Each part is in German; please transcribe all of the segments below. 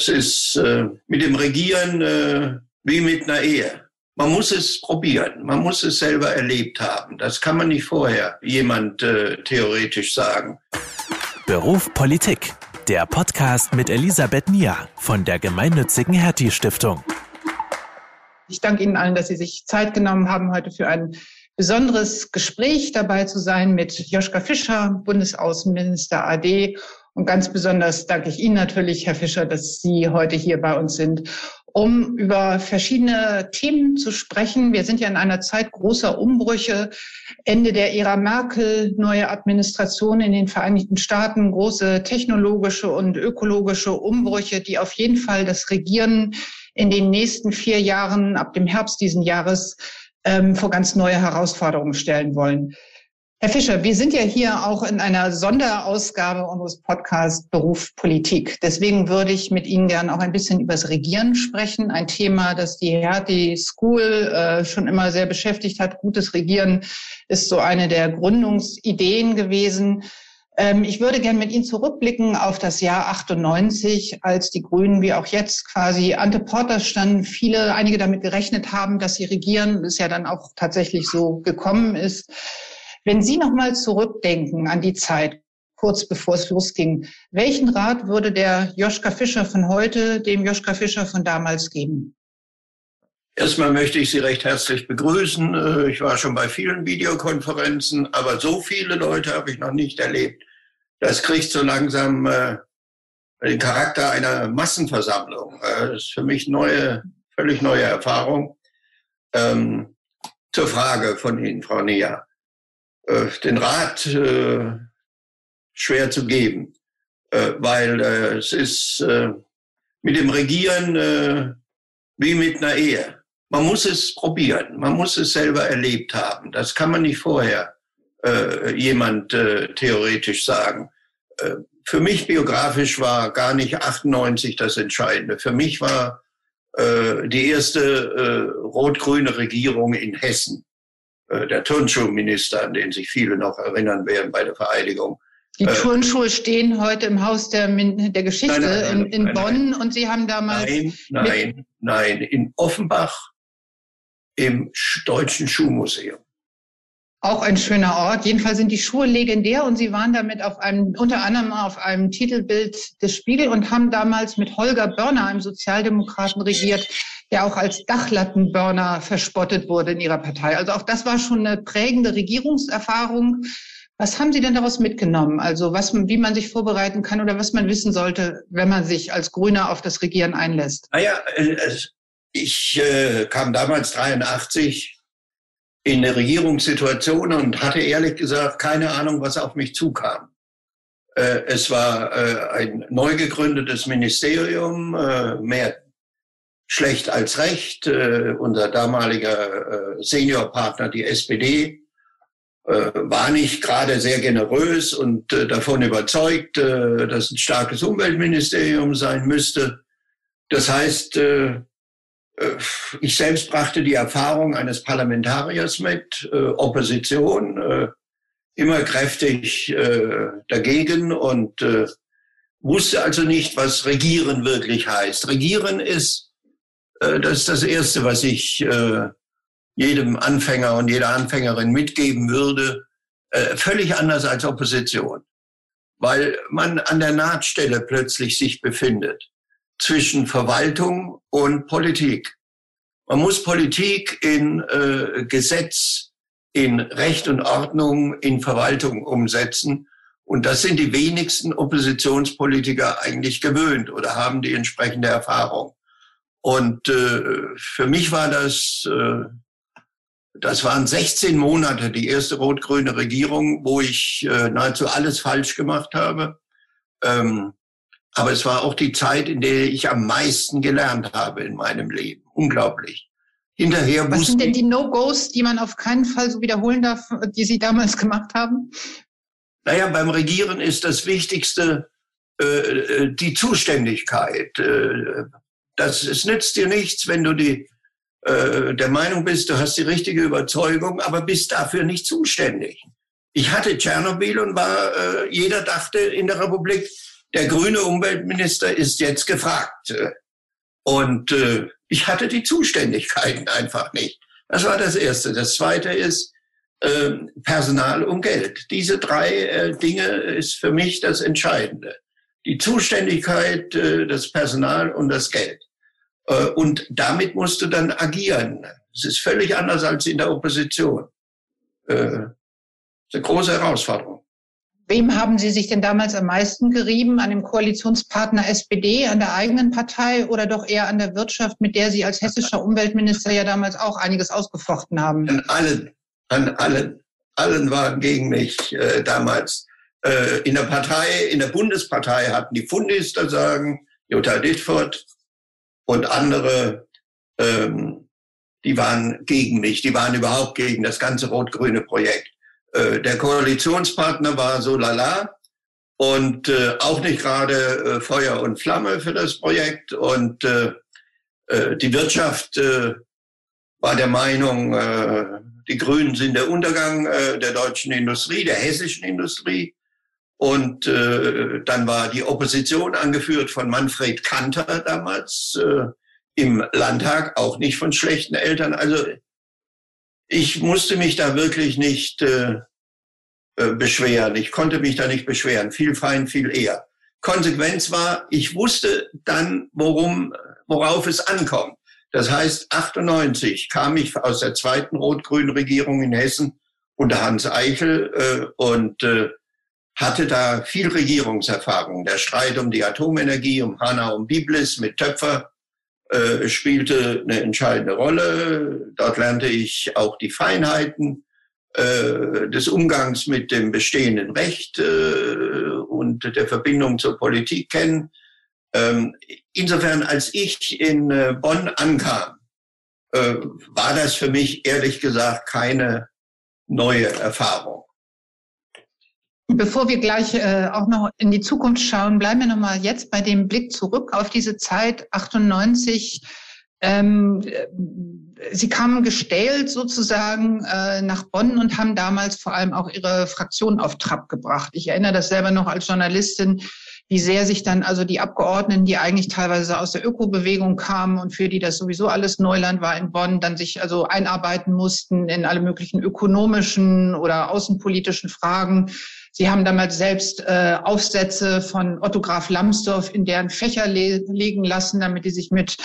Es ist äh, mit dem Regieren äh, wie mit einer Ehe. Man muss es probieren, man muss es selber erlebt haben. Das kann man nicht vorher jemand äh, theoretisch sagen. Beruf Politik, der Podcast mit Elisabeth Nia von der gemeinnützigen Hertie Stiftung. Ich danke Ihnen allen, dass Sie sich Zeit genommen haben, heute für ein besonderes Gespräch dabei zu sein mit Joschka Fischer, Bundesaußenminister AD und ganz besonders danke ich Ihnen natürlich, Herr Fischer, dass Sie heute hier bei uns sind, um über verschiedene Themen zu sprechen. Wir sind ja in einer Zeit großer Umbrüche. Ende der Ära Merkel, neue Administration in den Vereinigten Staaten, große technologische und ökologische Umbrüche, die auf jeden Fall das Regieren in den nächsten vier Jahren, ab dem Herbst diesen Jahres, ähm, vor ganz neue Herausforderungen stellen wollen. Herr Fischer, wir sind ja hier auch in einer Sonderausgabe unseres Podcasts Beruf Politik. Deswegen würde ich mit Ihnen gerne auch ein bisschen über das Regieren sprechen. Ein Thema, das die Hertie School äh, schon immer sehr beschäftigt hat. Gutes Regieren ist so eine der Gründungsideen gewesen. Ähm, ich würde gerne mit Ihnen zurückblicken auf das Jahr 98, als die Grünen wie auch jetzt quasi ante Portas standen. Viele, einige damit gerechnet haben, dass sie regieren, es ja dann auch tatsächlich so gekommen ist. Wenn Sie nochmal zurückdenken an die Zeit, kurz bevor es losging, welchen Rat würde der Joschka Fischer von heute dem Joschka Fischer von damals geben? Erstmal möchte ich Sie recht herzlich begrüßen. Äh, ich war schon bei vielen Videokonferenzen, aber so viele Leute habe ich noch nicht erlebt. Das kriegt so langsam äh, den Charakter einer Massenversammlung. Äh, das ist für mich neue, völlig neue Erfahrung. Ähm, zur Frage von Ihnen, Frau Nia äh, den Rat äh, schwer zu geben, äh, weil äh, es ist äh, mit dem Regieren äh, wie mit einer Ehe. Man muss es probieren, man muss es selber erlebt haben. Das kann man nicht vorher äh, jemand äh, theoretisch sagen. Äh, für mich biografisch war gar nicht 98 das Entscheidende. Für mich war äh, die erste äh, rot-grüne Regierung in Hessen der Turnschuhminister, an den sich viele noch erinnern werden bei der Vereidigung. Die äh, Turnschuhe stehen heute im Haus der, der Geschichte nein, nein, nein, in, in Bonn und Sie haben damals. Nein, nein, nein, in Offenbach im Deutschen Schuhmuseum. Auch ein schöner Ort. Jedenfalls sind die Schuhe legendär und Sie waren damit auf einem, unter anderem auf einem Titelbild des Spiegel und haben damals mit Holger Börner, einem Sozialdemokraten, regiert, der auch als Dachlattenburner verspottet wurde in ihrer Partei. Also auch das war schon eine prägende Regierungserfahrung. Was haben Sie denn daraus mitgenommen? Also was, wie man sich vorbereiten kann oder was man wissen sollte, wenn man sich als Grüner auf das Regieren einlässt? Naja, äh, ich äh, kam damals 83 in eine Regierungssituation und hatte ehrlich gesagt keine Ahnung, was auf mich zukam. Äh, es war ein neu gegründetes Ministerium, mehr schlecht als recht. Äh, unser damaliger äh, Seniorpartner, die SPD, äh, war nicht gerade sehr generös und äh, davon überzeugt, äh, dass ein starkes Umweltministerium sein müsste. Das heißt, äh, äh ich selbst brachte die Erfahrung eines Parlamentariers mit, äh, Opposition, äh, immer kräftig äh, dagegen und äh, wusste also nicht, was Regieren wirklich heißt. Regieren ist das ist das Erste, was ich äh, jedem Anfänger und jeder Anfängerin mitgeben würde. Äh, völlig anders als Opposition, weil man an der Nahtstelle plötzlich sich befindet zwischen Verwaltung und Politik. Man muss Politik in äh, Gesetz, in Recht und Ordnung, in Verwaltung umsetzen. Und das sind die wenigsten Oppositionspolitiker eigentlich gewöhnt oder haben die entsprechende Erfahrung. Und äh, für mich war das, äh, das waren 16 Monate, die erste rot-grüne Regierung, wo ich äh, nahezu alles falsch gemacht habe. Ähm, aber es war auch die Zeit, in der ich am meisten gelernt habe in meinem Leben. Unglaublich. Hinterher Was sind denn die No-Gos, die man auf keinen Fall so wiederholen darf, die Sie damals gemacht haben? Naja, beim Regieren ist das Wichtigste äh, äh die Zuständigkeit. Äh, das, es nützt dir nichts, wenn du die, äh, der Meinung bist, du hast die richtige Überzeugung, aber bist dafür nicht zuständig. Ich hatte Tschernobyl und war, äh, jeder dachte in der Republik, der grüne Umweltminister ist jetzt gefragt. Und äh, ich hatte die Zuständigkeiten einfach nicht. Das war das Erste. Das Zweite ist äh, Personal und Geld. Diese drei äh, Dinge ist für mich das Entscheidende. Die Zuständigkeit, äh, das Personal und das Geld. Äh, und damit musst du dann agieren. Es ist völlig anders als in der Opposition. Äh, das ist eine große Herausforderung. Wem haben Sie sich denn damals am meisten gerieben? An dem Koalitionspartner SPD, an der eigenen Partei oder doch eher an der Wirtschaft, mit der Sie als hessischer Umweltminister ja damals auch einiges ausgefochten haben? An allen, an allen. Allen waren gegen mich äh, damals. Äh, in der Partei, in der Bundespartei hatten die Fundis da sagen, Jutta Dittfurt und andere, ähm, die waren gegen mich, die waren überhaupt gegen das ganze rot-grüne Projekt. Äh, der Koalitionspartner war so lala und äh, auch nicht gerade äh, Feuer und Flamme für das Projekt. Und äh, äh, die Wirtschaft äh, war der Meinung, äh, die Grünen sind der Untergang äh, der deutschen Industrie, der hessischen Industrie. Und äh, dann war die Opposition angeführt von Manfred Kanter damals äh, im Landtag, auch nicht von schlechten Eltern. Also ich musste mich da wirklich nicht äh, äh, beschweren. Ich konnte mich da nicht beschweren. Viel fein, viel eher. Konsequenz war, ich wusste dann, worum, worauf es ankommt. Das heißt, 98 kam ich aus der zweiten rot-grünen Regierung in Hessen unter Hans Eichel äh, und äh, hatte da viel Regierungserfahrung. Der Streit um die Atomenergie, um Hanau und Biblis mit Töpfer äh, spielte eine entscheidende Rolle. Dort lernte ich auch die Feinheiten äh, des Umgangs mit dem bestehenden Recht äh, und der Verbindung zur Politik kennen. Ähm, insofern, als ich in äh, Bonn ankam, äh, war das für mich ehrlich gesagt keine neue Erfahrung. Bevor wir gleich äh, auch noch in die Zukunft schauen, bleiben wir noch mal jetzt bei dem Blick zurück auf diese Zeit 98. Ähm, Sie kamen gestählt sozusagen äh, nach Bonn und haben damals vor allem auch Ihre Fraktion auf Trab gebracht. Ich erinnere das selber noch als Journalistin, wie sehr sich dann also die Abgeordneten, die eigentlich teilweise aus der Ökobewegung kamen und für die das sowieso alles Neuland war in Bonn, dann sich also einarbeiten mussten in alle möglichen ökonomischen oder außenpolitischen Fragen Sie haben damals selbst äh, Aufsätze von Otto Graf Lambsdorff in deren Fächer le legen lassen, damit die sich mit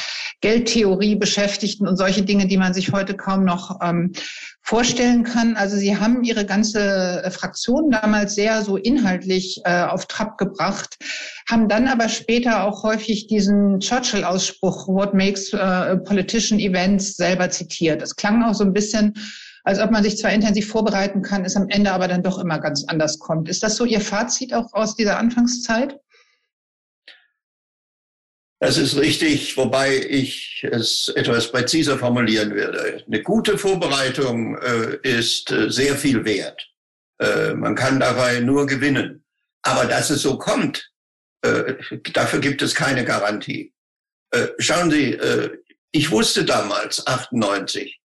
Geldtheorie beschäftigten und solche Dinge, die man sich heute kaum noch ähm, vorstellen kann. Also Sie haben Ihre ganze äh, Fraktion damals sehr so inhaltlich äh, auf Trab gebracht, haben dann aber später auch häufig diesen Churchill-Ausspruch, What makes uh, politician events, selber zitiert. Das klang auch so ein bisschen als ob man sich zwar intensiv vorbereiten kann, es am Ende aber dann doch immer ganz anders kommt. Ist das so Ihr Fazit auch aus dieser Anfangszeit? Das ist richtig, wobei ich es etwas präziser formulieren würde. Eine gute Vorbereitung äh, ist äh, sehr viel wert. Äh, man kann dabei nur gewinnen. Aber dass es so kommt, äh, dafür gibt es keine Garantie. Äh, schauen Sie, äh, ich wusste damals, 98, äh,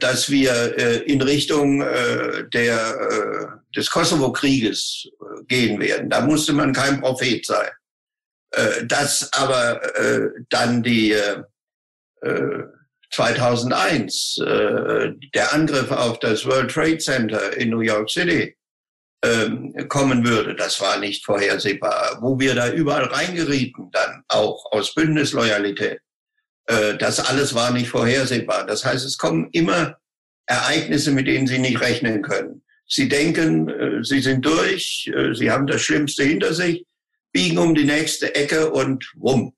dass wir äh, in Richtung äh, der, des Kosovo-Krieges gehen werden. Da musste man kein Prophet sein. Dass aber dann die 2001 der Angriff auf das World Trade Center in New York City ähm, kommen würde, das war nicht vorhersehbar. Wo wir da überall reingerieten, dann auch aus Bündnisloyalität, äh, das alles war nicht vorhersehbar. Das heißt, es kommen immer Ereignisse, mit denen Sie nicht rechnen können. Sie denken, äh, Sie sind durch, äh, Sie haben das Schlimmste hinter sich, biegen um die nächste Ecke und wumm,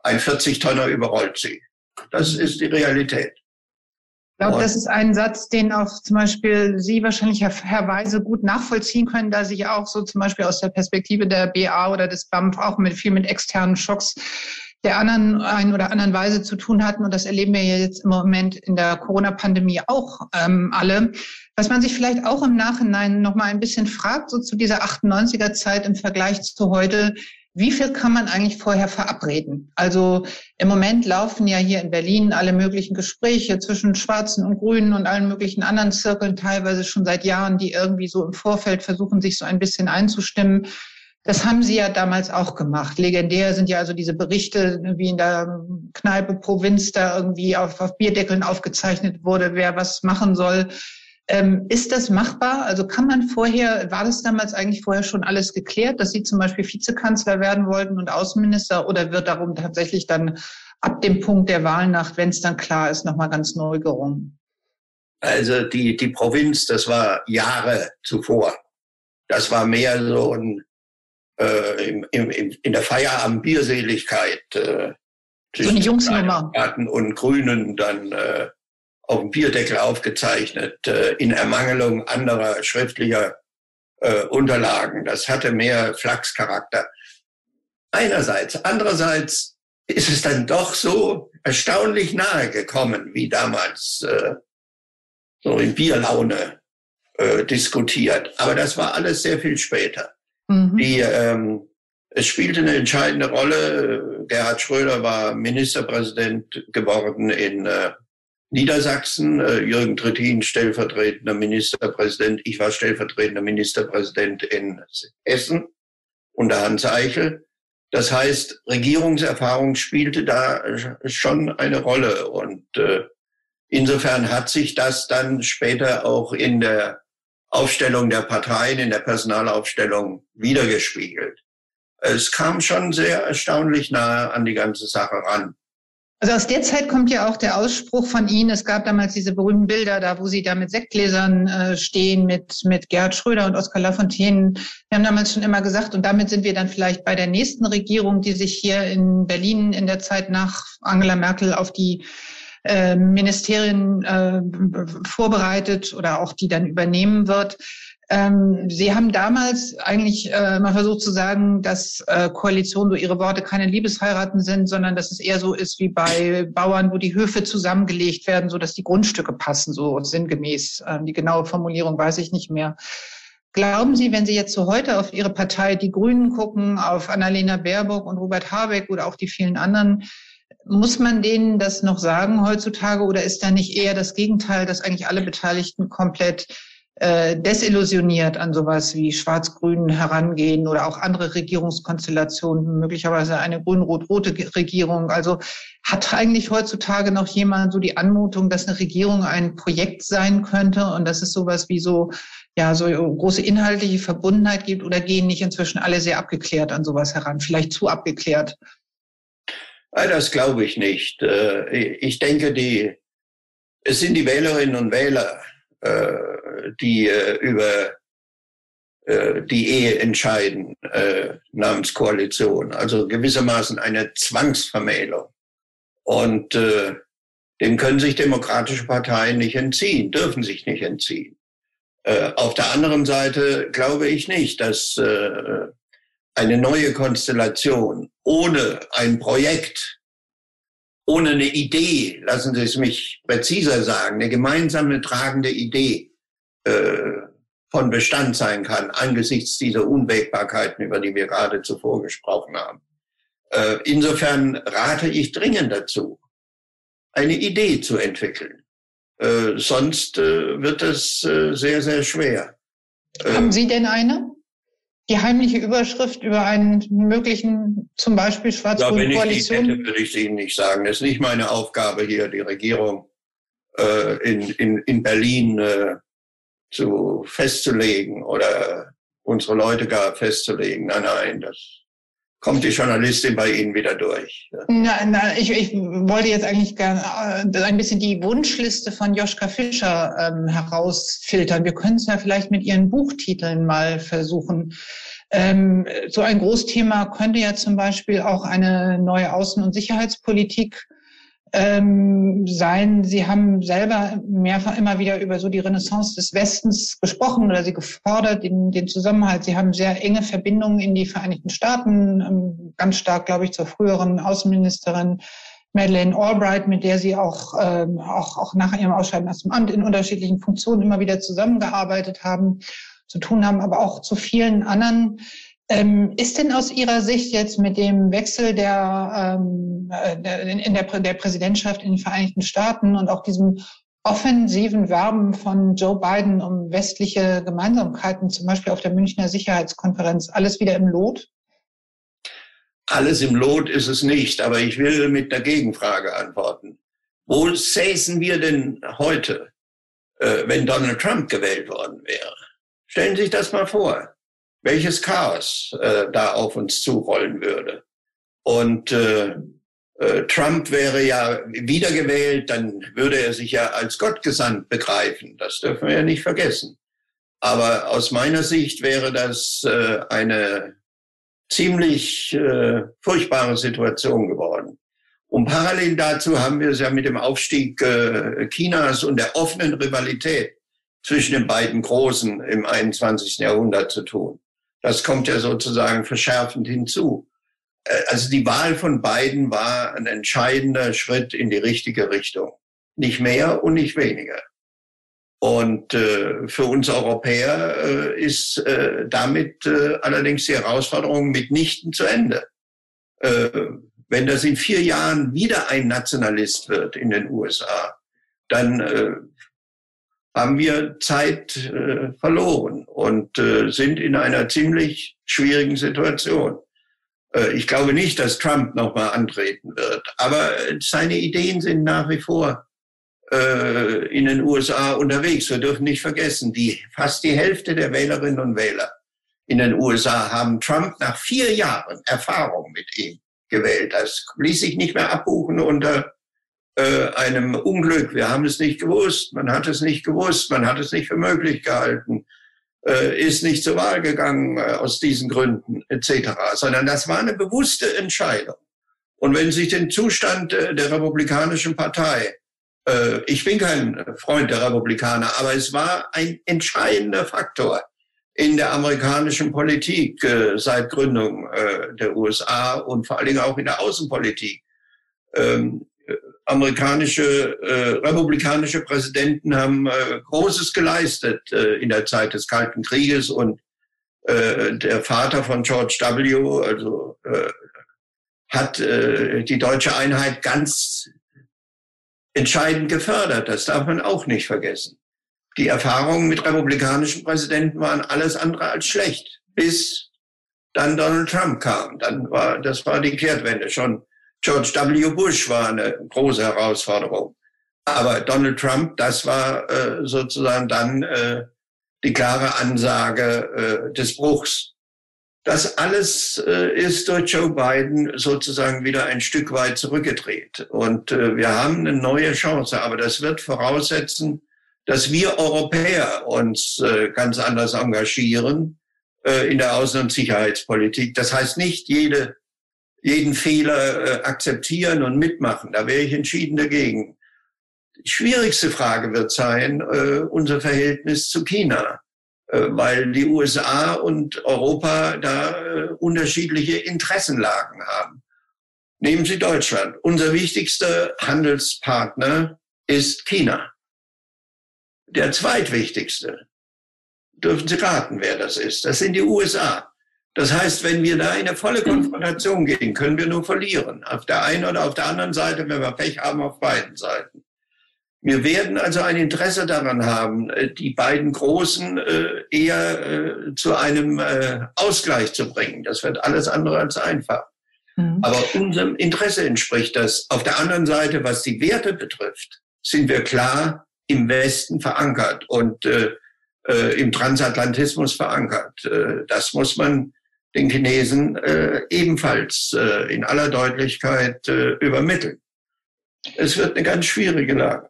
ein 40-Tonner überrollt Sie. Das ist die Realität. Ich glaube, das ist ein Satz, den auch zum Beispiel Sie wahrscheinlich, Herr, Herr Weise, gut nachvollziehen können, da sich auch so zum Beispiel aus der Perspektive der BA oder des BAMF auch mit viel mit externen Schocks der anderen einen oder anderen Weise zu tun hatten. Und das erleben wir jetzt im Moment in der Corona-Pandemie auch ähm, alle. Was man sich vielleicht auch im Nachhinein noch mal ein bisschen fragt, so zu dieser 98er Zeit im Vergleich zu heute, wie viel kann man eigentlich vorher verabreden? Also im Moment laufen ja hier in Berlin alle möglichen Gespräche zwischen Schwarzen und Grünen und allen möglichen anderen Zirkeln, teilweise schon seit Jahren, die irgendwie so im Vorfeld versuchen, sich so ein bisschen einzustimmen Das haben Sie ja damals auch gemacht. Legendär sind ja also diese Berichte, wie in der Kneipe Provinz da irgendwie auf, auf Bierdeckeln aufgezeichnet wurde, wer was machen soll. Ähm, ist das machbar? Also kann man vorher, war das damals eigentlich vorher schon alles geklärt, dass Sie zum Beispiel Vizekanzler werden wollten und Außenminister oder wird darum tatsächlich dann ab dem Punkt der Wahlnacht, wenn es dann klar ist, nochmal ganz neu gerungen? Also die, die Provinz, das war Jahre zuvor. Das war mehr so ein, äh, im, im, in der Feierabend-Bierseligkeit. Äh, so eine Jungsnummer. Und Grünen dann äh, auf dem Bierdeckel aufgezeichnet, äh, in Ermangelung anderer schriftlicher äh, Unterlagen. Das hatte mehr Flachscharakter. Einerseits. Andererseits ist es dann doch so erstaunlich nahe gekommen, wie damals äh, so in Bierlaune äh, diskutiert. Aber das war alles sehr viel später. Mhm. Die, ähm, es spielte eine entscheidende Rolle. Gerhard Schröder war Ministerpräsident geworden in äh, Niedersachsen, äh, Jürgen Trittin stellvertretender Ministerpräsident, ich war stellvertretender Ministerpräsident in Hessen unter Hans Eichel. Das heißt, Regierungserfahrung spielte da schon eine Rolle und äh, insofern hat sich das dann später auch in der Aufstellung der Parteien, in der Personalaufstellung wiedergespiegelt. Es kam schon sehr erstaunlich nahe an die ganze Sache ran. Also aus der Zeit kommt ja auch der Ausspruch von Ihnen. Es gab damals diese berühmten Bilder da, wo Sie da mit Sektgläsern äh, stehen, mit, mit Gerhard Schröder und Oskar Lafontaine. Wir haben damals schon immer gesagt, und damit sind wir dann vielleicht bei der nächsten Regierung, die sich hier in Berlin in der Zeit nach Angela Merkel auf die äh, Ministerien äh, vorbereitet oder auch die dann übernehmen wird. Ähm, Sie haben damals eigentlich äh, mal versucht zu sagen, dass äh, Koalitionen, so Ihre Worte, keine Liebesheiraten sind, sondern dass es eher so ist wie bei Bauern, wo die Höfe zusammengelegt werden, so dass die Grundstücke passen, so sinngemäß. Ähm, die genaue Formulierung weiß ich nicht mehr. Glauben Sie, wenn Sie jetzt so heute auf Ihre Partei, die Grünen, gucken, auf Annalena Baerbock und Robert Habeck oder auch die vielen anderen, muss man denen das noch sagen heutzutage oder ist da nicht eher das Gegenteil, dass eigentlich alle Beteiligten komplett äh, desillusioniert an sowas wie Schwarz-Grün herangehen oder auch andere Regierungskonstellationen, möglicherweise eine grün-rot-rote Regierung. Also hat eigentlich heutzutage noch jemand so die Anmutung, dass eine Regierung ein Projekt sein könnte und dass es sowas wie so, ja, so große inhaltliche Verbundenheit gibt oder gehen nicht inzwischen alle sehr abgeklärt an sowas heran, vielleicht zu abgeklärt? Das glaube ich nicht. Äh, ich denke, die, es sind die Wählerinnen und Wähler, äh, die äh, über die Ehe entscheiden namens Koalition. Also gewissermaßen eine Zwangsvermählung. Und dem können sich demokratische Parteien nicht entziehen, dürfen sich nicht entziehen. Auf der anderen Seite glaube ich nicht, dass eine neue Konstellation ohne ein Projekt ohne eine Idee, lassen Sie es mich präziser sagen, eine gemeinsame tragende Idee äh, von Bestand sein kann angesichts dieser Unwägbarkeiten, über die wir gerade zuvor gesprochen haben. Äh, insofern rate ich dringend dazu, eine Idee zu entwickeln. Äh, sonst äh, wird es äh, sehr, sehr schwer. Haben Sie denn eine? Die heimliche Überschrift über einen möglichen, zum Beispiel schwarz-grünen Koalition? Ich hätte, würde ich Ihnen nicht sagen. Das ist nicht meine Aufgabe hier, die Regierung äh, in, in, in Berlin äh, zu festzulegen oder unsere Leute gar festzulegen. Nein, nein, das kommt die Journalistin bei Ihnen wieder durch. Na, na, ich, ich wollte jetzt eigentlich gerne äh, ein bisschen die Wunschliste von Joschka Fischer ähm, herausfiltern. Wir können es ja vielleicht mit Ihren Buchtiteln mal versuchen. Ähm, so ein Großthema könnte ja zum Beispiel auch eine neue Außen- und Sicherheitspolitik ähm, sein. Sie haben selber mehrfach immer wieder über so die Renaissance des Westens gesprochen oder sie gefordert, den, den Zusammenhalt. Sie haben sehr enge Verbindungen in die Vereinigten Staaten, ähm, ganz stark, glaube ich, zur früheren Außenministerin Madeleine Albright, mit der Sie auch, ähm, auch, auch nach Ihrem Ausscheiden aus dem Amt in unterschiedlichen Funktionen immer wieder zusammengearbeitet haben, zu tun haben, aber auch zu vielen anderen ähm, ist denn aus Ihrer Sicht jetzt mit dem Wechsel der, ähm, äh, der, in der, der Präsidentschaft in den Vereinigten Staaten und auch diesem offensiven Werben von Joe Biden um westliche Gemeinsamkeiten, zum Beispiel auf der Münchner Sicherheitskonferenz, alles wieder im Lot? Alles im Lot ist es nicht, aber ich will mit einer Gegenfrage antworten. Wo säßen wir denn heute, äh, wenn Donald Trump gewählt worden wäre? Stellen Sie sich das mal vor, welches Chaos äh, da auf uns zurollen würde. Und äh, äh, Trump wäre ja wiedergewählt, dann würde er sich ja als Gott gesandt begreifen. Das dürfen wir ja nicht vergessen. Aber aus meiner Sicht wäre das äh, eine ziemlich äh, furchtbare Situation geworden. Und parallel dazu haben wir es ja mit dem Aufstieg äh, Chinas und der offenen Rivalität zwischen den beiden Großen im 21. Jahrhundert zu tun. Das kommt ja sozusagen verschärfend hinzu. Äh, also die Wahl von beiden war ein entscheidender Schritt in die richtige Richtung. Nicht mehr und nicht weniger. Und äh, für uns Europäer äh, ist äh, damit äh, allerdings die Herausforderung mitnichten zu Ende. Äh, wenn das in vier Jahren wieder ein Nationalist wird in den USA, dann haben wir Zeit äh, verloren und äh, sind in einer ziemlich schwierigen Situation. Äh, ich glaube nicht, dass Trump nochmal antreten wird, aber seine Ideen sind nach wie vor äh, in den USA unterwegs. Wir dürfen nicht vergessen, die, fast die Hälfte der Wählerinnen und Wähler in den USA haben Trump nach vier Jahren Erfahrung mit ihm gewählt. Das ließ sich nicht mehr abbuchen unter äh, einem Unglück. Wir haben es nicht gewusst, man hat es nicht gewusst, man hat es nicht für möglich gehalten äh, ist nicht zur Wahl gegangen äh, aus diesen Gründen etc., sondern das war eine bewusste Entscheidung. Und wenn sich den Zustand äh, der Republikanischen Partei, äh, ich bin kein Freund der Republikaner, aber es war ein entscheidender Faktor in der amerikanischen Politik äh, seit Gründung der USA und vor allen Dingen auch in der Außenpolitik. Amerikanische äh, republikanische Präsidenten haben äh, Großes geleistet äh, in der Zeit des Kalten Krieges und äh, der Vater von George W. also äh, hat äh, die deutsche Einheit ganz entscheidend gefördert. Das darf man auch nicht vergessen. Die Erfahrungen mit republikanischen Präsidenten waren alles andere als schlecht, bis dann Donald Trump kam. Dann war das war die Kehrtwende schon George W. Bush war eine große Herausforderung. Aber Donald Trump, das war äh, sozusagen dann äh, die klare Ansage äh, des Bruchs. Das alles äh, ist durch Joe Biden sozusagen wieder ein Stück weit zurückgedreht. Und äh, wir haben eine neue Chance, aber das wird voraussetzen, dass wir Europäer uns äh, ganz anders engagieren in der Außen- und Sicherheitspolitik. Das heißt nicht, jede jeden Fehler äh, akzeptieren und mitmachen. Da wäre ich entschieden dagegen. Die schwierigste Frage wird sein, äh, unser Verhältnis zu China, äh, weil die USA und Europa da unterschiedliche Interessenlagen haben. Nehmen Sie Deutschland. Unser wichtigster Handelspartner ist China. Der zweitwichtigste. Dürfen Sie raten, wer das ist? Das sind die USA. Das heißt, wenn wir da in eine volle Konfrontation gehen, können wir nur verlieren. Auf der einen oder auf der anderen Seite, wenn wir Pech haben, auf beiden Seiten. Wir werden also ein Interesse daran haben, äh, die beiden Großen äh, eher äh, zu einem Ausgleich zu bringen. Das wird alles andere als einfach. Mhm. Aber unserem Interesse entspricht das. Auf der anderen Seite, was die Werte betrifft, sind wir klar im Westen verankert und äh, im Transatlantismus verankert. Das muss man den Chinesen äh, ebenfalls äh, in aller Deutlichkeit äh, übermitteln. Es wird eine ganz schwierige Lage.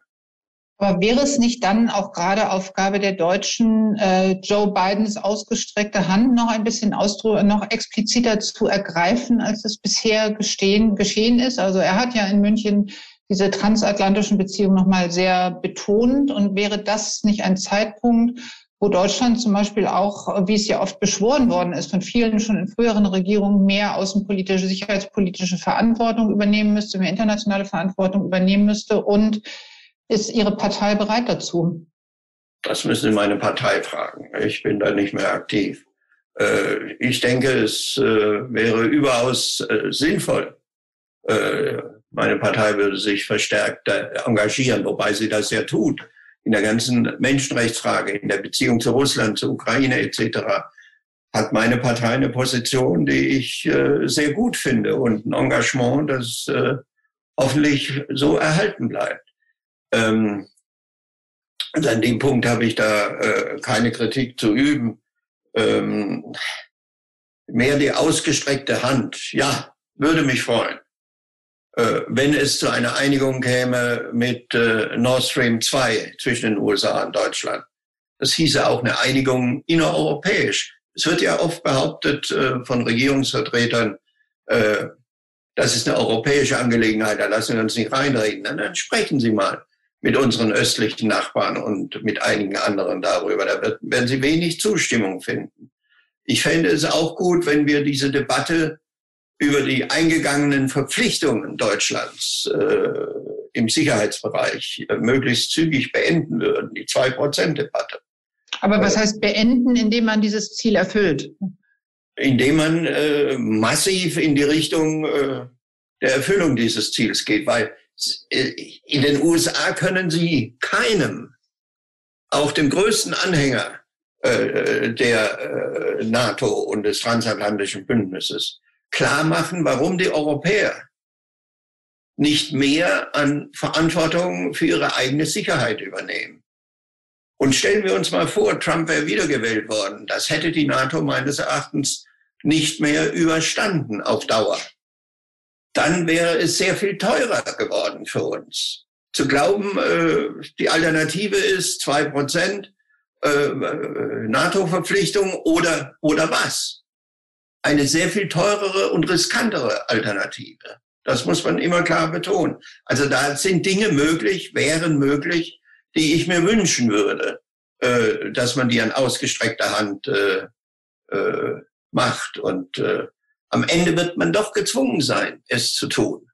Aber wäre es nicht dann auch gerade Aufgabe der Deutschen, äh, Joe Bidens ausgestreckte Hand noch ein bisschen ausdru noch expliziter zu ergreifen, als es bisher gestehen, geschehen ist? Also er hat ja in München diese transatlantischen Beziehungen nochmal sehr betont. Und wäre das nicht ein Zeitpunkt, wo Deutschland zum Beispiel auch, wie es ja oft beschworen worden ist, von vielen schon in früheren Regierungen mehr außenpolitische, sicherheitspolitische Verantwortung übernehmen müsste, mehr internationale Verantwortung übernehmen müsste. Und ist Ihre Partei bereit dazu? Das müssen Sie meine Partei fragen. Ich bin da nicht mehr aktiv. Äh, ich denke, es äh, wäre überaus äh, sinnvoll. Meine Partei würde sich verstärkt engagieren, wobei sie das ja tut in der ganzen Menschenrechtsfrage, in der Beziehung zu Russland, zur Ukraine etc., hat meine Partei eine Position, die ich äh, sehr gut finde und ein Engagement, das äh, hoffentlich so erhalten bleibt. Ähm, also an dem Punkt habe ich da äh, keine Kritik zu üben. Ähm, mehr die ausgestreckte Hand. Ja, würde mich freuen. Äh, wenn es zu einer Einigung käme mit äh, Nord Stream 2 zwischen den USA und Deutschland. Das hieße auch eine Einigung innereuropäisch. Es wird ja oft behauptet äh, von Regierungsvertretern, das ist eine europäische Angelegenheit, da lassen wir uns nicht reinreden. Dann sprechen Sie mal mit unseren östlichen Nachbarn und mit einigen anderen darüber. Da werden Sie wenig Zustimmung finden. Ich fände es auch gut, wenn wir diese Debatte über die eingegangenen Verpflichtungen Deutschlands äh, im Sicherheitsbereich äh, möglichst zügig beenden würden, die Zwei-Prozent-Debatte. Aber was äh, heißt beenden, indem man dieses Ziel erfüllt? Indem man äh, massiv in die Richtung äh, der Erfüllung dieses Ziels geht, weil äh, in den USA können sie keinem, auch dem größten Anhänger äh, der äh, NATO und des transatlantischen Bündnisses, klar machen, warum die Europäer nicht mehr an Verantwortung für ihre eigene Sicherheit übernehmen. Und stellen wir uns mal vor, Trump wäre wiedergewählt worden. Das hätte die NATO meines Erachtens nicht mehr überstanden auf Dauer. Dann wäre es sehr viel teurer geworden für uns. Zu glauben, äh, die Alternative ist zwei Prozent äh, NATO-Verpflichtung oder, oder was? Eine sehr viel teurere und riskantere Alternative. Das muss man immer klar betonen. Also da sind Dinge möglich, wären möglich, die ich mir wünschen würde, äh, dass man die an ausgestreckter Hand äh, äh, macht. Und äh, am Ende wird man doch gezwungen sein, es zu tun.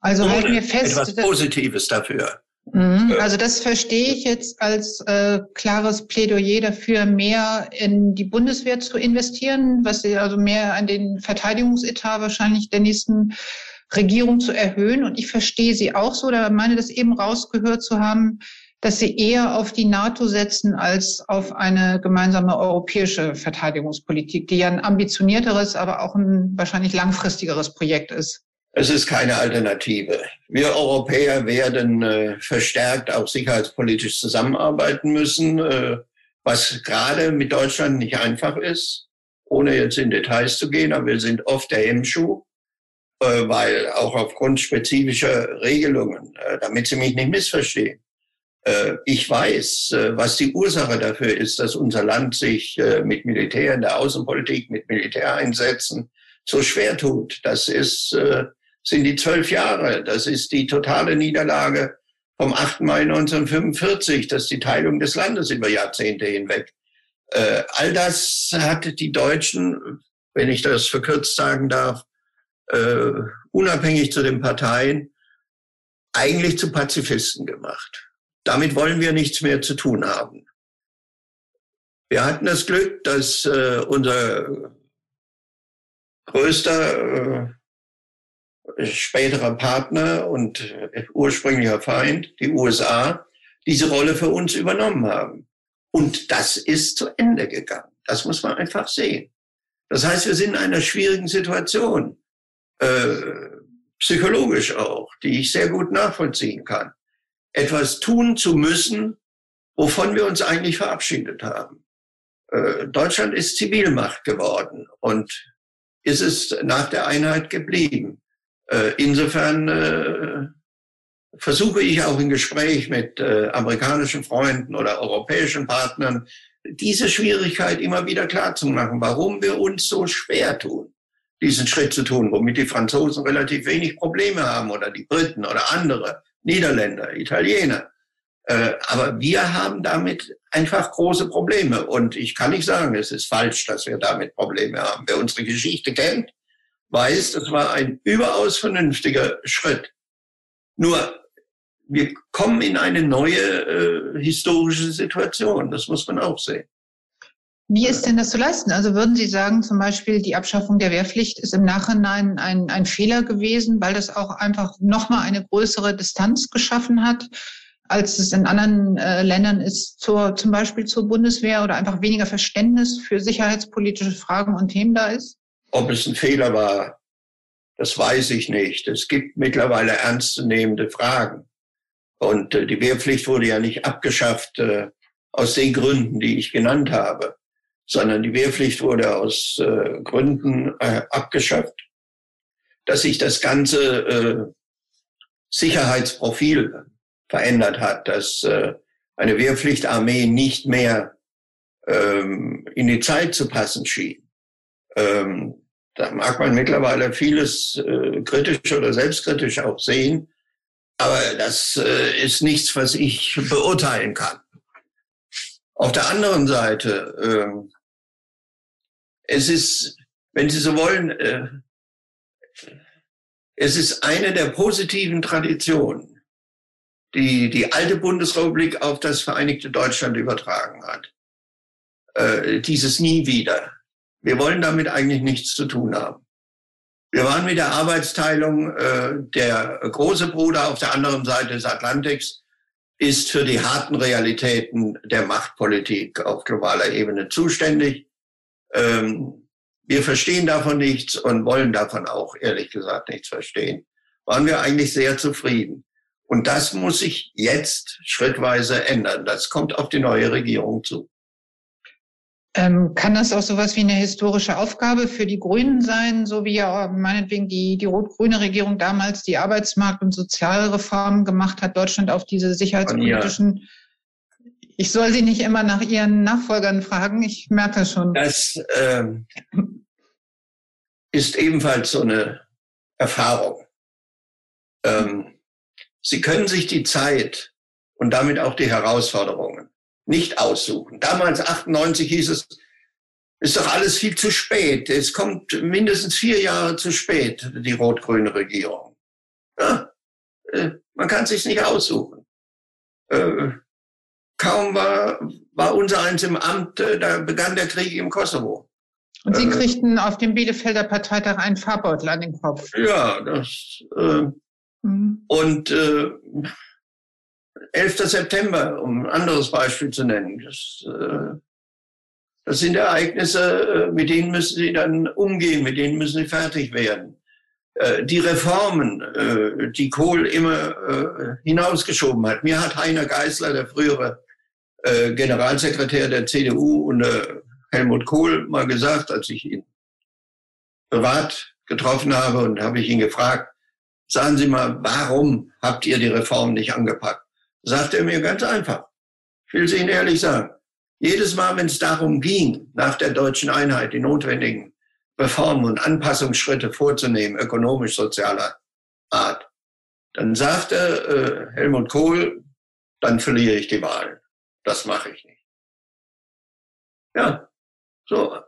Also halten wir fest. Etwas Positives dafür. Mhm. Also das verstehe ich jetzt als äh, klares Plädoyer dafür, mehr in die Bundeswehr zu investieren, was sie also mehr an den Verteidigungsetat wahrscheinlich der nächsten Regierung zu erhöhen. Und ich verstehe Sie auch so, da meine das eben rausgehört zu haben, dass Sie eher auf die NATO setzen als auf eine gemeinsame europäische Verteidigungspolitik, die ja ein ambitionierteres, aber auch ein wahrscheinlich langfristigeres Projekt ist. Es ist keine Alternative. Wir Europäer werden äh, verstärkt auch sicherheitspolitisch zusammenarbeiten müssen, äh, was gerade mit Deutschland nicht einfach ist, ohne jetzt in Details zu gehen, aber wir sind oft der Hemmschuh, äh, weil auch aufgrund spezifischer Regelungen, äh, damit Sie mich nicht missverstehen, äh, ich weiß, äh, was die Ursache dafür ist, dass unser Land sich mit Militär in der Außenpolitik, mit Militäreinsätzen so schwer tut. Das ist sind die zwölf Jahre. Das ist die totale Niederlage vom 8. Mai 1945. Das ist die Teilung des Landes über Jahrzehnte hinweg. Äh, all das hat die Deutschen, wenn ich das verkürzt sagen darf, äh, unabhängig zu den Parteien, eigentlich zu Pazifisten gemacht. Damit wollen wir nichts mehr zu tun haben. Wir hatten das Glück, dass äh, unser größter äh, späterer Partner und ursprünglicher Feind, die USA, diese Rolle für uns übernommen haben. Und das ist zu Ende gegangen. Das muss man einfach sehen. Das heißt, wir sind in einer schwierigen Situation, äh, psychologisch auch, die ich sehr gut nachvollziehen kann. Etwas tun zu müssen, wovon wir uns eigentlich verabschiedet haben. Äh, Deutschland ist Zivilmacht geworden und ist es nach der Einheit geblieben. Äh, insofern äh, versuche ich auch im Gespräch mit äh, amerikanischen Freunden oder europäischen Partnern, diese Schwierigkeit immer wieder klarzumachen, warum wir uns so schwer tun, diesen Schritt zu tun, womit die Franzosen relativ wenig Probleme haben oder die Briten oder andere, Niederländer, Italiener. Aber wir haben damit einfach große Probleme. Und ich kann nicht sagen, es ist falsch, dass wir damit Probleme haben. Wer unsere Geschichte kennt, weiß, das war ein überaus vernünftiger Schritt. Nur, wir kommen in eine neue äh, historische Situation. Das muss man auch sehen. Wie ist denn das zu leisten? Also würden Sie sagen, zum Beispiel die Abschaffung der Wehrpflicht ist im Nachhinein ein, ein Fehler gewesen, weil das auch einfach nochmal eine größere Distanz geschaffen hat? als es in anderen äh, Ländern ist, zur, zum Beispiel zur Bundeswehr oder einfach weniger Verständnis für sicherheitspolitische Fragen und Themen da ist? Ob es ein Fehler war, das weiß ich nicht. Es gibt mittlerweile ernstzunehmende Fragen. Und äh, die Wehrpflicht wurde ja nicht abgeschafft äh, aus den Gründen, die ich genannt habe, sondern die Wehrpflicht wurde aus äh, Gründen äh, abgeschafft, dass sich das ganze äh, Sicherheitsprofil verändert hat, dass äh, eine Wehrpflichtarmee nicht mehr ähm, in die Zeit zu passen schien. Ähm, da mag man mittlerweile vieles äh, kritisch oder selbstkritisch auch sehen, aber das äh, ist nichts, was ich beurteilen kann. Auf der anderen Seite, äh, es ist, wenn Sie so wollen, äh, es ist eine der positiven Traditionen, die die alte Bundesrepublik auf das Vereinigte Deutschland übertragen hat. Äh, dieses nie wieder. Wir wollen damit eigentlich nichts zu tun haben. Wir waren mit der Arbeitsteilung, äh, der große Bruder auf der anderen Seite des Atlantiks ist für die harten Realitäten der Machtpolitik auf globaler Ebene zuständig. Ähm, wir verstehen davon nichts und wollen davon auch ehrlich gesagt nichts verstehen. Waren wir eigentlich sehr zufrieden. Und das muss sich jetzt schrittweise ändern. Das kommt auf die neue Regierung zu. Ähm, kann das auch sowas wie eine historische Aufgabe für die Grünen sein, so wie ja meinetwegen die, die rot-grüne Regierung damals die Arbeitsmarkt- und Sozialreformen gemacht hat, Deutschland auf diese sicherheitspolitischen ich soll Sie nicht immer nach Ihren Nachfolgern fragen, ich merke schon. Das äh, ist ebenfalls so eine Erfahrung. Ähm, Sie können sich die Zeit und damit auch die Herausforderungen nicht aussuchen. Damals 98 hieß es, ist doch alles viel zu spät. Es kommt mindestens vier Jahre zu spät, die rot-grüne Regierung. Ja, äh, man kann sich nicht aussuchen. Äh, kaum war, war unser eins im Amt, äh, da begann der Krieg im Kosovo. Und Sie kriegten auf dem Bielefelder Parteitag einen Farbbeutel an den Kopf. Ja, das. Äh, mhm. Und äh, 11. September, um ein anderes Beispiel zu nennen, das, äh, das sind Ereignisse, äh, mit denen müssen Sie dann umgehen, mit denen müssen Sie fertig werden. Äh, die Reformen, äh, die Kohl immer äh, hinausgeschoben hat. Mir hat Heiner Geißler, der frühere Generalsekretär der CDU unter Helmut Kohl mal gesagt, als ich ihn privat getroffen habe und habe ich ihn gefragt, sagen Sie mal, warum habt ihr die Reform nicht angepackt? Sagt er mir ganz einfach. Ich will es Ihnen ehrlich sagen. Jedes Mal, wenn es darum ging, nach der deutschen Einheit die notwendigen Reformen und Anpassungsschritte vorzunehmen, ökonomisch, sozialer Art, dann sagte äh, Helmut Kohl, dann verliere ich die Wahl. Das mache ich nicht. Ja, so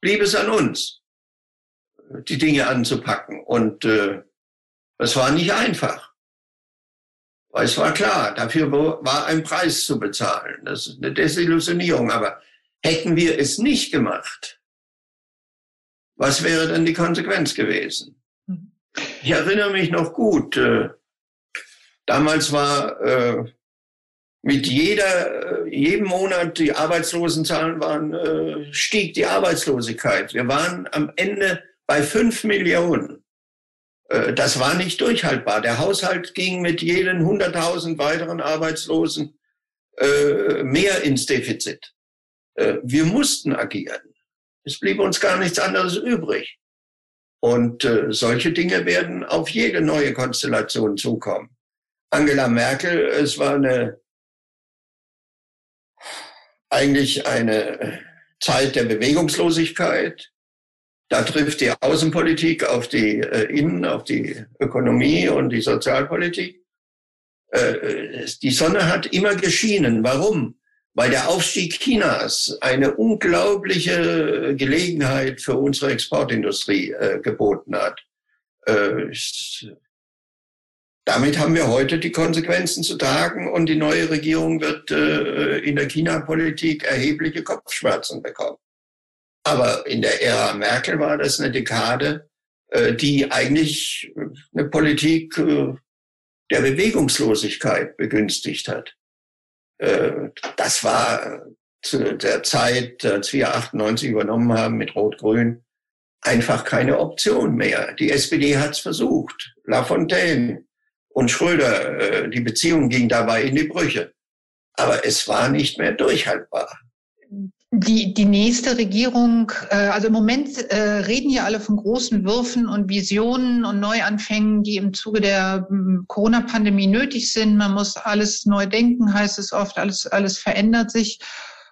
blieb es an uns, die Dinge anzupacken. Und äh, es war nicht einfach. Weil es war klar, dafür war ein Preis zu bezahlen. Das ist eine Desillusionierung. Aber hätten wir es nicht gemacht, was wäre dann die Konsequenz gewesen? Hm. Ich erinnere mich noch gut, äh, damals war äh, mit jeder, äh, jedem Monat die Arbeitslosenzahlen waren, äh, stieg die Arbeitslosigkeit. Wir waren am Ende bei fünf Millionen. Äh, das war nicht durchhaltbar. Der Haushalt ging mit jeden 100.000 weiteren Arbeitslosen äh, mehr ins Defizit. Äh, wir mussten agieren. Es blieb uns gar nichts anderes übrig. Und äh, solche Dinge werden auf jede neue Konstellation zukommen. Angela Merkel, es war eine eigentlich eine Zeit der Bewegungslosigkeit. Da trifft die Außenpolitik auf die äh, Innen, auf die Ökonomie und die Sozialpolitik. Äh, die Sonne hat immer geschienen. Warum? Weil der Aufstieg Chinas eine unglaubliche Gelegenheit für unsere Exportindustrie äh, geboten hat. Äh, damit haben wir heute die Konsequenzen zu tragen und die neue Regierung wird äh, in der China-Politik erhebliche Kopfschmerzen bekommen. Aber in der Ära Merkel war das eine Dekade, äh, die eigentlich eine Politik äh, der Bewegungslosigkeit begünstigt hat. Äh, das war zu der Zeit, als wir 98 übernommen haben mit Rot-Grün, einfach keine Option mehr. Die SPD hat es versucht. Lafontaine und Schröder, äh, die Beziehung ging dabei in die Brüche. Aber es war nicht mehr durchhaltbar. Die, die nächste Regierung, äh, also im Moment äh, reden ja alle von großen Würfen und Visionen und Neuanfängen, die im Zuge der ähm, Corona-Pandemie nötig sind. Man muss alles neu denken, heißt es oft, alles, alles verändert sich.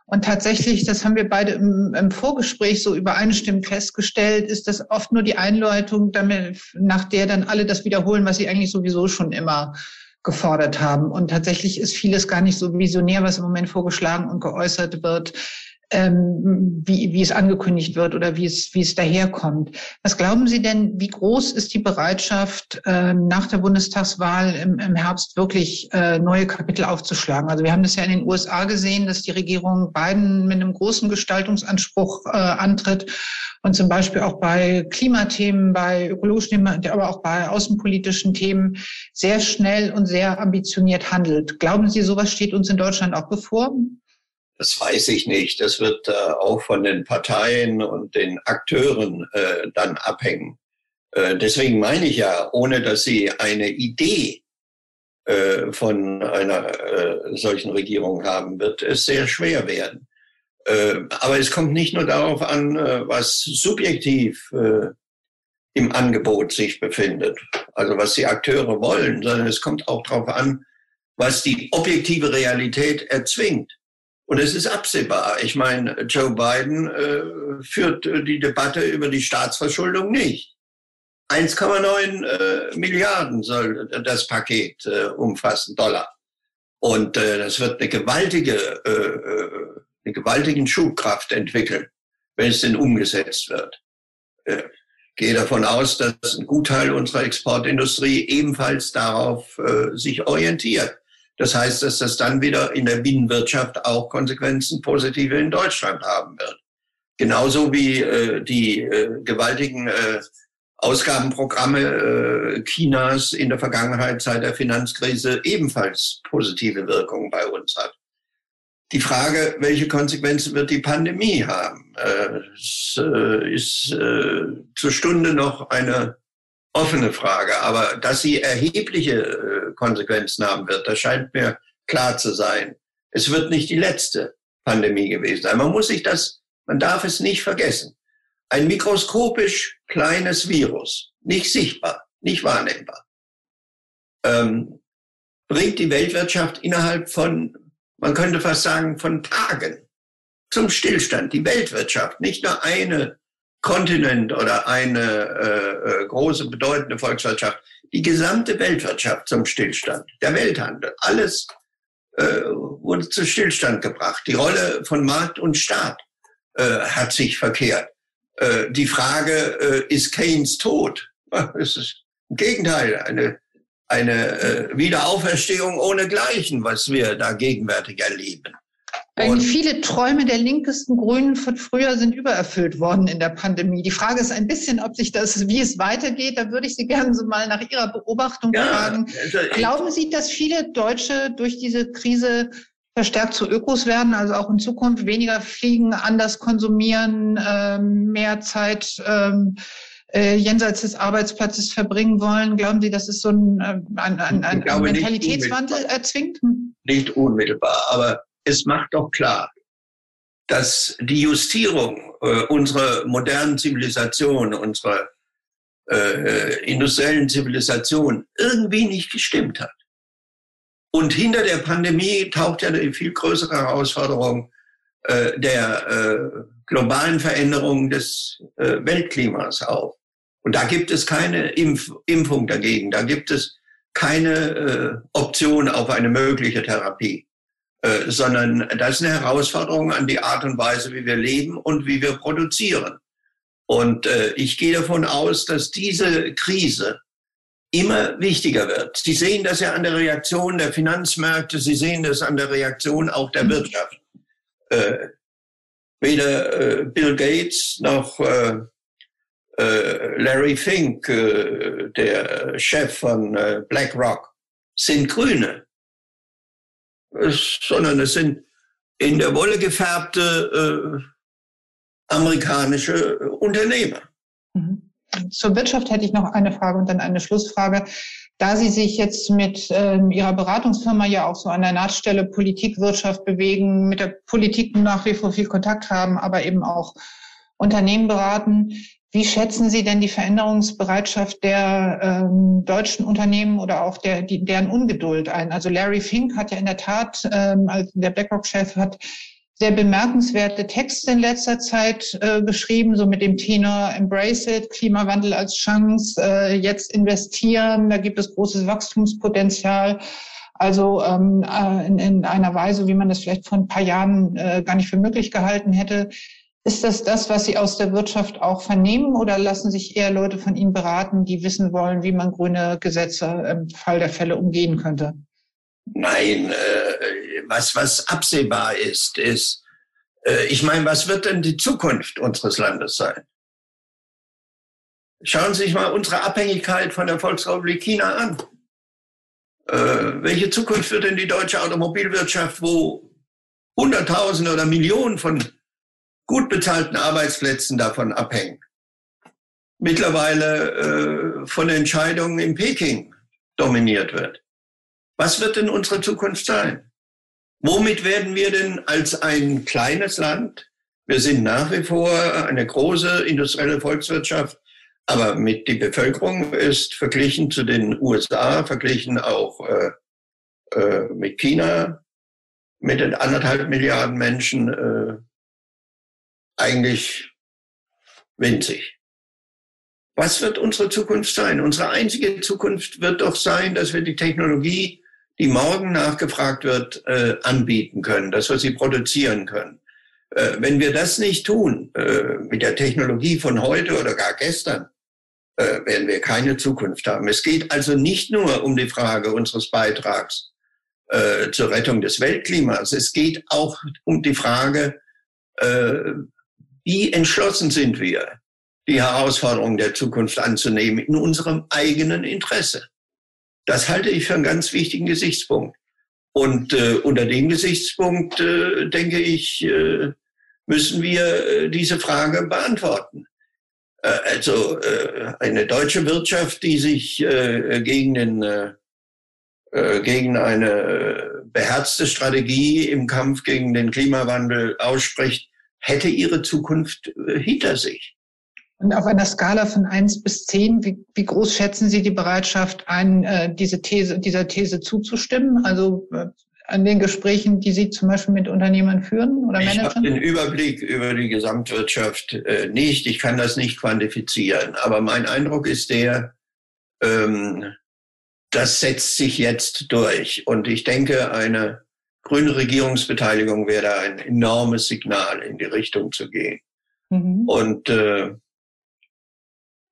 Und tatsächlich, das haben wir beide im, im Vorgespräch so übereinstimmend festgestellt, ist das oft nur die Einleitung, damit, nach der dann alle das wiederholen, was sie eigentlich sowieso schon immer gefordert haben. Und tatsächlich ist vieles gar nicht so visionär, was im Moment vorgeschlagen und geäußert wird ähm, wie, wie es angekündigt wird oder wie es, wie es daherkommt. Was glauben Sie denn, wie groß ist die Bereitschaft, äh, nach der Bundestagswahl im, im Herbst wirklich äh, neue Kapitel aufzuschlagen? Also wir haben das ja in den USA gesehen, dass die Regierung Biden mit einem großen Gestaltungsanspruch äh, antritt und zum Beispiel auch bei Klimathemen, bei ökologischen Themen, aber auch bei außenpolitischen Themen sehr schnell und sehr ambitioniert handelt. Glauben Sie, sowas steht uns in Deutschland auch bevor? Das weiß ich nicht. Das wird äh, auch von den Parteien und den Akteuren äh, dann abhängen. Äh, deswegen meine ich ja, ohne dass sie eine Idee äh, von einer äh, solchen Regierung haben, wird es sehr schwer werden. Äh, aber es kommt nicht nur darauf an, was subjektiv im Angebot sich befindet, also was die Akteure wollen, sondern es kommt auch darauf an, was die objektive Realität erzwingt. Und es ist absehbar. Ich meine, Joe Biden äh, führt äh, die Debatte über die Staatsverschuldung nicht. 1,9 äh, Milliarden soll das Paket äh, umfassen, Dollar. Und äh, das wird eine gewaltige, äh, äh eine gewaltigen Schubkraft entwickeln, wenn es denn umgesetzt wird. Äh, gehe davon aus, dass ein Gutteil unserer Exportindustrie ebenfalls darauf äh, sich orientiert. Das heißt, dass das dann wieder in der Binnenwirtschaft auch Konsequenzen positive in Deutschland haben wird. Genauso wie äh, die äh, gewaltigen äh, Ausgabenprogramme äh, Chinas in der Vergangenheit seit der Finanzkrise ebenfalls positive Wirkungen bei uns hat. Die Frage, welche Konsequenzen wird die Pandemie haben, äh, ist, äh, ist äh, zur Stunde noch eine offene Frage. Aber dass sie erhebliche äh, Konsequenzen haben wird, das scheint mir klar zu sein. Es wird nicht die letzte Pandemie gewesen sein. Man muss sich das, man darf es nicht vergessen. Ein mikroskopisch kleines Virus, nicht sichtbar, nicht wahrnehmbar, ähm, bringt die Weltwirtschaft innerhalb von, man könnte fast sagen, von Tagen zum Stillstand. Die Weltwirtschaft, nicht nur eine Kontinent oder eine äh, äh, große, bedeutende Volkswirtschaft, die gesamte Weltwirtschaft zum Stillstand, der Welthandel, alles äh, wurde zu Stillstand gebracht. Die Rolle von Markt und Staat äh, hat sich verkehrt. Äh, die Frage, äh, ist Keynes tot? Es ist im Gegenteil, eine, eine äh, Wiederauferstehung ohne Gleichen, was wir da gegenwärtig erleben. Eigentlich viele Träume der linkesten Grünen von früher sind übererfüllt worden in der Pandemie. Die Frage ist ein bisschen, ob sich das, wie es weitergeht. Da würde ich Sie gerne so mal nach Ihrer Beobachtung ja, fragen. Glauben Sie, dass viele Deutsche durch diese Krise verstärkt zu Ökos werden, also auch in Zukunft weniger fliegen, anders konsumieren, ähm, mehr Zeit ähm, äh, jenseits des Arbeitsplatzes verbringen wollen? Glauben Sie, dass es so ein, äh, ein, ein, ein, ein Mentalitätswandel erzwingt? Nicht unmittelbar, aber es macht doch klar, dass die Justierung äh, unserer modernen Zivilisation, unserer äh, industriellen Zivilisation irgendwie nicht gestimmt hat. Und hinter der Pandemie taucht ja eine viel größere Herausforderung äh, der äh, globalen Veränderung des äh, Weltklimas auf. Und da gibt es keine Impf Impfung dagegen, da gibt es keine äh, Option auf eine mögliche Therapie. Äh, sondern das ist eine Herausforderung an die Art und Weise, wie wir leben und wie wir produzieren. Und äh, ich gehe davon aus, dass diese Krise immer wichtiger wird. Sie sehen das ja an der Reaktion der Finanzmärkte, Sie sehen das an der Reaktion auch der Wirtschaft. Äh, weder äh, Bill Gates noch äh, äh Larry Fink, äh, der Chef von BlackRock, sind Grüne, sondern es sind in der Wolle gefärbte äh, amerikanische Unternehmer. Mhm. Zur Wirtschaft hätte ich noch eine Frage und dann eine Schlussfrage. Da Sie sich jetzt mit ähm, Ihrer Beratungsfirma ja auch so an der Nahtstelle Politik, Wirtschaft bewegen, mit der Politik nach wie vor viel Kontakt haben, aber eben auch Unternehmen beraten, wie schätzen Sie denn die Veränderungsbereitschaft der ähm, deutschen Unternehmen oder auch der, die, deren Ungeduld ein? Also Larry Fink hat ja in der Tat, ähm, als der BlackRock-Chef hat sehr bemerkenswerte Texte in letzter Zeit äh, geschrieben, so mit dem Tenor Embrace it, Klimawandel als Chance, äh, jetzt investieren, da gibt es großes Wachstumspotenzial. Also ähm, äh, in, in einer Weise, wie man das vielleicht vor ein paar Jahren äh, gar nicht für möglich gehalten hätte. Ist das das, was Sie aus der Wirtschaft auch vernehmen oder lassen sich eher Leute von Ihnen beraten, die wissen wollen, wie man grüne Gesetze im Fall der Fälle umgehen könnte? Nein, äh, was, was absehbar ist, ist, äh, ich meine, was wird denn die Zukunft unseres Landes sein? Schauen Sie sich mal unsere Abhängigkeit von der Volksrepublik China an. Äh, welche Zukunft wird denn die deutsche Automobilwirtschaft, wo Hunderttausende oder Millionen von gut bezahlten Arbeitsplätzen davon abhängen. Mittlerweile äh, von Entscheidungen in Peking dominiert wird. Was wird denn unsere Zukunft sein? Womit werden wir denn als ein kleines Land, wir sind nach wie vor eine große industrielle Volkswirtschaft, aber mit die Bevölkerung ist verglichen zu den USA, verglichen auch äh, äh, mit China, mit den anderthalb Milliarden Menschen, äh, eigentlich winzig. Was wird unsere Zukunft sein? Unsere einzige Zukunft wird doch sein, dass wir die Technologie, die morgen nachgefragt wird, äh, anbieten können, dass wir sie produzieren können. Äh, wenn wir das nicht tun, äh, mit der Technologie von heute oder gar gestern, äh, werden wir keine Zukunft haben. Es geht also nicht nur um die Frage unseres Beitrags äh, zur Rettung des Weltklimas. Es geht auch um die Frage, äh, wie entschlossen sind wir, die Herausforderungen der Zukunft anzunehmen in unserem eigenen Interesse? Das halte ich für einen ganz wichtigen Gesichtspunkt. Und äh, unter dem Gesichtspunkt, äh, denke ich, äh, müssen wir äh, diese Frage beantworten. Äh, also äh, eine deutsche Wirtschaft, die sich äh, gegen, den, äh, äh gegen eine beherzte Strategie im Kampf gegen den Klimawandel ausspricht, hätte ihre Zukunft äh, hinter sich. Und auf einer Skala von eins bis zehn, wie, wie groß schätzen Sie die Bereitschaft ein, äh, diese These, dieser These zuzustimmen? Also äh, an den Gesprächen, die Sie zum Beispiel mit Unternehmern führen oder Managern? Ich habe den Überblick über die Gesamtwirtschaft äh, nicht. Ich kann das nicht quantifizieren. Aber mein Eindruck ist der, ähm, das setzt sich jetzt durch. Und ich denke, eine grüne Regierungsbeteiligung wäre da ein enormes Signal, in die Richtung zu gehen. Mhm. Und äh,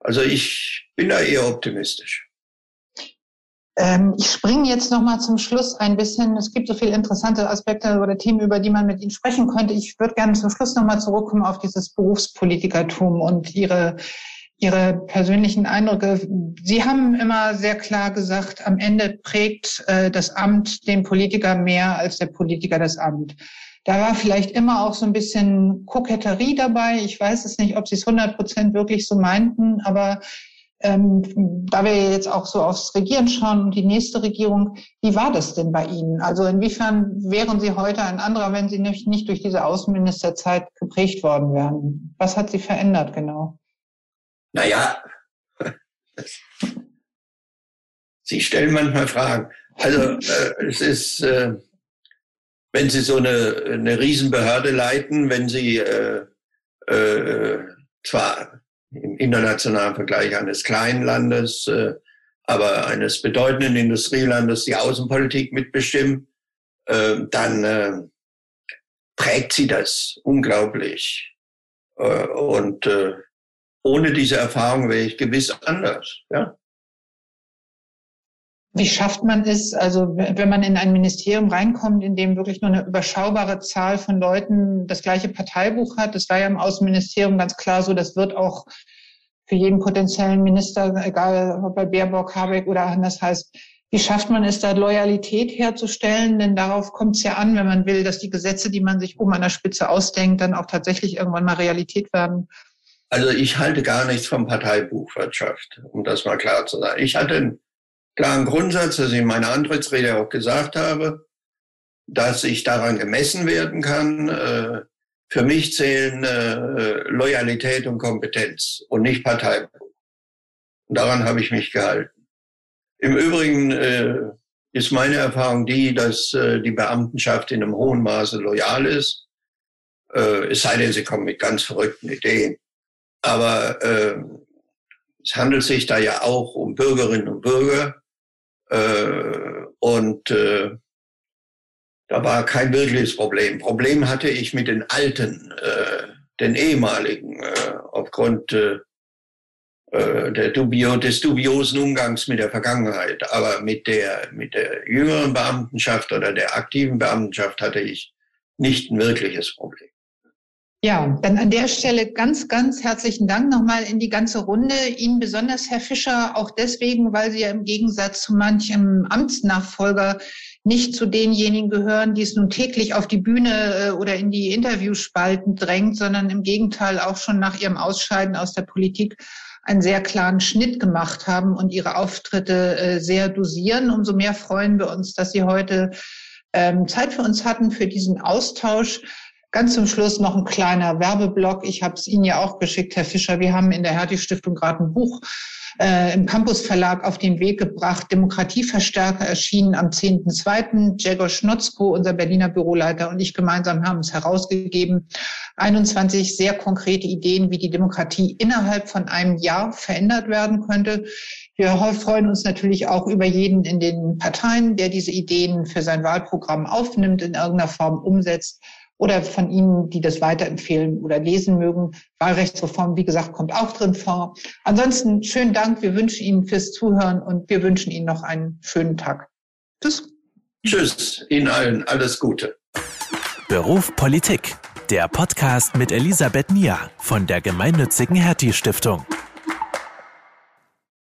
also ich bin da eher optimistisch. Ähm, ich springe jetzt noch mal zum Schluss ein bisschen. Es gibt so viele interessante Aspekte oder Themen, über die man mit Ihnen sprechen könnte. Ich würde gerne zum Schluss noch mal zurückkommen auf dieses Berufspolitikertum und Ihre Ihre persönlichen Eindrücke. Sie haben immer sehr klar gesagt, am Ende prägt äh, das Amt den Politiker mehr als der Politiker das Amt. Da war vielleicht immer auch so ein bisschen Koketterie dabei. Ich weiß es nicht, ob Sie es 100 Prozent wirklich so meinten, aber ähm, da wir jetzt auch so aufs Regieren schauen und die nächste Regierung, wie war das denn bei Ihnen? Also inwiefern wären Sie heute ein anderer, wenn Sie nicht, nicht durch diese Außenministerzeit geprägt worden wären? Was hat Sie verändert genau? Naja, Sie stellen manchmal Fragen. Also äh, es ist, äh, wenn Sie so eine, eine Riesenbehörde leiten, wenn Sie äh, äh, zwar im internationalen Vergleich eines kleinen Landes, äh, aber eines bedeutenden Industrielandes die Außenpolitik mitbestimmen, äh, dann prägt sie das unglaublich. Und ohne diese Erfahrung wäre ich gewiss anders. Ja. Wie schafft man es, also wenn man in ein Ministerium reinkommt, in dem wirklich nur eine überschaubare Zahl von Leuten das gleiche Parteibuch hat? Das war ja im Außenministerium ganz klar so, das wird auch für jeden potenziellen Minister, egal ob bei Baerbock, Habeck oder anders heißt, Wie schafft man es da, Loyalität herzustellen? Denn darauf kommt es ja an, wenn man will, dass die Gesetze, die man sich oben an der Spitze ausdenkt, dann auch tatsächlich irgendwann mal Realität werden. Also ich halte gar nichts von Parteibuchwirtschaft, um das mal klar zu sagen. Ich hatte einen klaren Grundsatz, dass ich in meiner Antrittsrede auch gesagt habe, dass ich daran gemessen werden kann. Äh, für mich zählen äh, Loyalität und Kompetenz und nicht Parteibuch. Und daran habe ich mich gehalten. Im Übrigen äh, ist meine Erfahrung die, dass die Beamtenschaft in einem hohen Maße loyal ist. es sei denn, sie kommen mit ganz verrückten Ideen. Aber äh, es handelt sich da ja auch um Bürgerinnen und Bürger. Äh, und äh, da war kein wirkliches Problem. Problem hatte ich mit den alten, äh, den ehemaligen, äh, aufgrund äh, äh der dubio, des dubiosen Umgangs mit der Vergangenheit. Aber mit der, mit der jüngeren Beamtenschaft oder der aktiven Beamtenschaft hatte ich nicht ein wirkliches Problem. Ja, dann an der Stelle ganz, ganz herzlichen Dank nochmal in die ganze Runde. Ihnen besonders, Herr Fischer, auch deswegen, weil Sie ja im Gegensatz zu manchem Amtsnachfolger nicht zu denjenigen gehören, die es nun täglich auf die Bühne äh, oder in die Interviewspalten drängt, sondern im Gegenteil auch schon nach Ihrem Ausscheiden aus der Politik einen sehr klaren Schnitt gemacht haben und Ihre Auftritte äh, sehr dosieren. Umso mehr freuen wir uns, dass Sie heute ähm, Zeit für uns hatten, für diesen Austausch. Ganz zum Schluss noch ein kleiner Werbeblock. Ich habe es Ihnen ja auch geschickt, Herr Fischer. Wir haben in der Hertie Stiftung gerade ein Buch äh, im Campus Verlag auf den Weg gebracht. Demokratieverstärker erschienen am 10.2. Jegor Schnotzko, unser Berliner Büroleiter und ich gemeinsam haben es herausgegeben. 21 sehr konkrete Ideen, wie die Demokratie innerhalb von einem Jahr verändert werden könnte. Wir freuen uns natürlich auch über jeden in den Parteien, der diese Ideen für sein Wahlprogramm aufnimmt, in irgendeiner Form umsetzt oder von Ihnen, die das weiterempfehlen oder lesen mögen. Wahlrechtsreform, wie gesagt, kommt auch drin vor. Ansonsten schönen Dank. Wir wünschen Ihnen fürs Zuhören und wir wünschen Ihnen noch einen schönen Tag. Tschüss. Tschüss. Ihnen allen alles Gute. Beruf Politik. Der Podcast mit Elisabeth Nia von der gemeinnützigen Hertie Stiftung.